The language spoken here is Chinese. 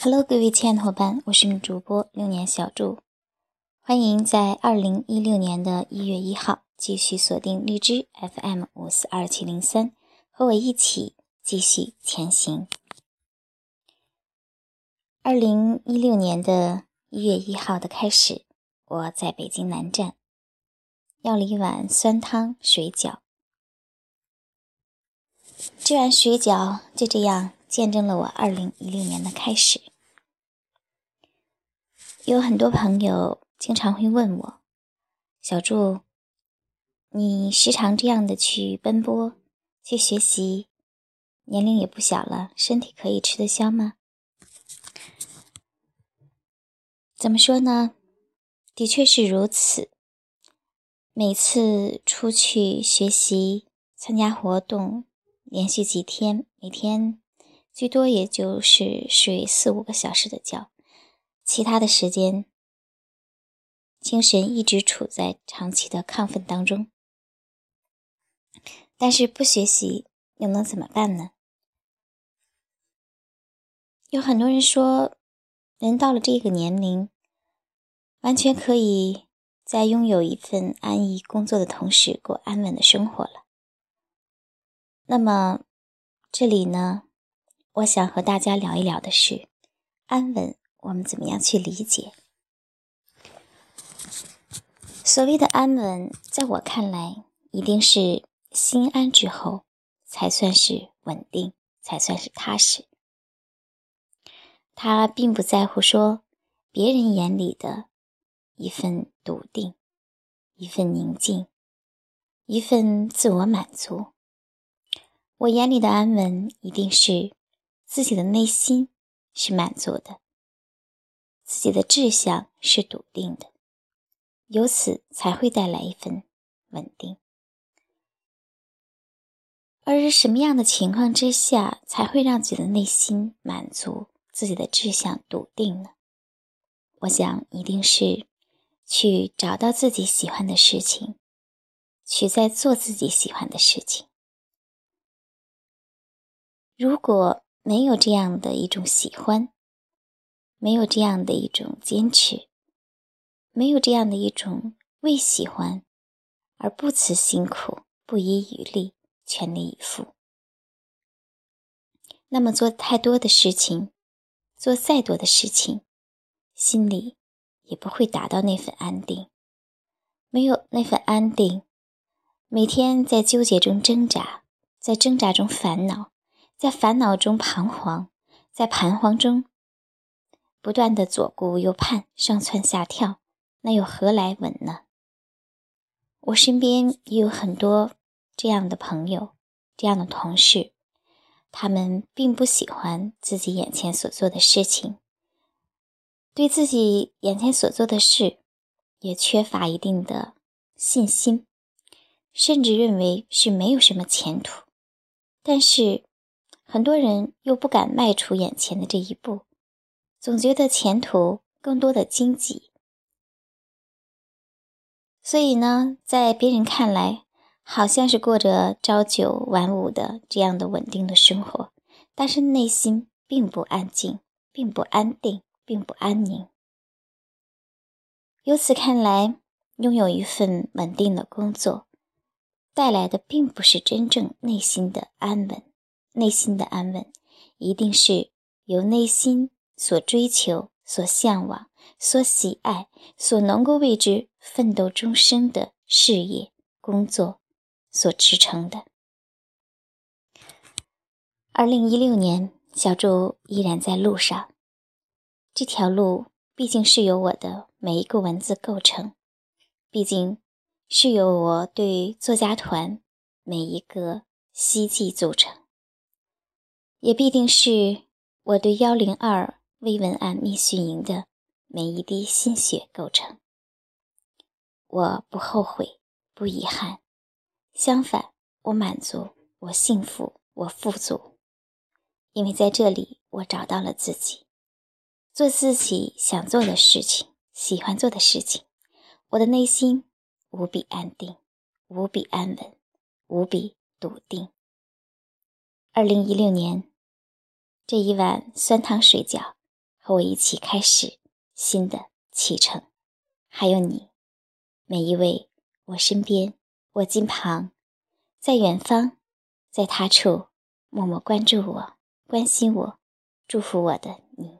Hello，各位亲爱的伙伴，我是你主播六年小祝，欢迎在二零一六年的一月一号继续锁定荔枝 FM 五四二七零三，和我一起继续前行。二零一六年的一月一号的开始，我在北京南站要了一碗酸汤水饺，这碗水饺就这样。见证了我二零一六年的开始。有很多朋友经常会问我：“小祝，你时常这样的去奔波、去学习，年龄也不小了，身体可以吃得消吗？”怎么说呢？的确是如此。每次出去学习、参加活动，连续几天，每天。最多也就是睡四五个小时的觉，其他的时间精神一直处在长期的亢奋当中。但是不学习又能怎么办呢？有很多人说，人到了这个年龄，完全可以在拥有一份安逸工作的同时过安稳的生活了。那么这里呢？我想和大家聊一聊的是安稳，我们怎么样去理解？所谓的安稳，在我看来，一定是心安之后，才算是稳定，才算是踏实。他并不在乎说别人眼里的一份笃定，一份宁静，一份自我满足。我眼里的安稳，一定是。自己的内心是满足的，自己的志向是笃定的，由此才会带来一份稳定。而是什么样的情况之下才会让自己的内心满足、自己的志向笃定呢？我想，一定是去找到自己喜欢的事情，去在做自己喜欢的事情。如果没有这样的一种喜欢，没有这样的一种坚持，没有这样的一种为喜欢而不辞辛苦、不遗余力、全力以赴，那么做太多的事情，做再多的事情，心里也不会达到那份安定。没有那份安定，每天在纠结中挣扎，在挣扎中烦恼。在烦恼中彷徨，在彷徨中不断的左顾右盼、上蹿下跳，那又何来稳呢？我身边也有很多这样的朋友、这样的同事，他们并不喜欢自己眼前所做的事情，对自己眼前所做的事也缺乏一定的信心，甚至认为是没有什么前途。但是，很多人又不敢迈出眼前的这一步，总觉得前途更多的荆棘，所以呢，在别人看来，好像是过着朝九晚五的这样的稳定的生活，但是内心并不安静，并不安定，并不安宁。由此看来，拥有一份稳定的工作，带来的并不是真正内心的安稳。内心的安稳，一定是由内心所追求、所向往、所喜爱、所能够为之奋斗终生的事业、工作所支撑的。二零一六年，小祝依然在路上，这条路毕竟是由我的每一个文字构成，毕竟是由我对作家团每一个希冀组成。也必定是我对幺零二微文案密训营的每一滴心血构成。我不后悔，不遗憾，相反，我满足，我幸福，我富足，因为在这里，我找到了自己，做自己想做的事情，喜欢做的事情，我的内心无比安定，无比安稳，无比笃定。二零一六年。这一碗酸汤水饺，和我一起开始新的启程。还有你，每一位我身边、我近旁、在远方、在他处默默关注我、关心我、祝福我的你。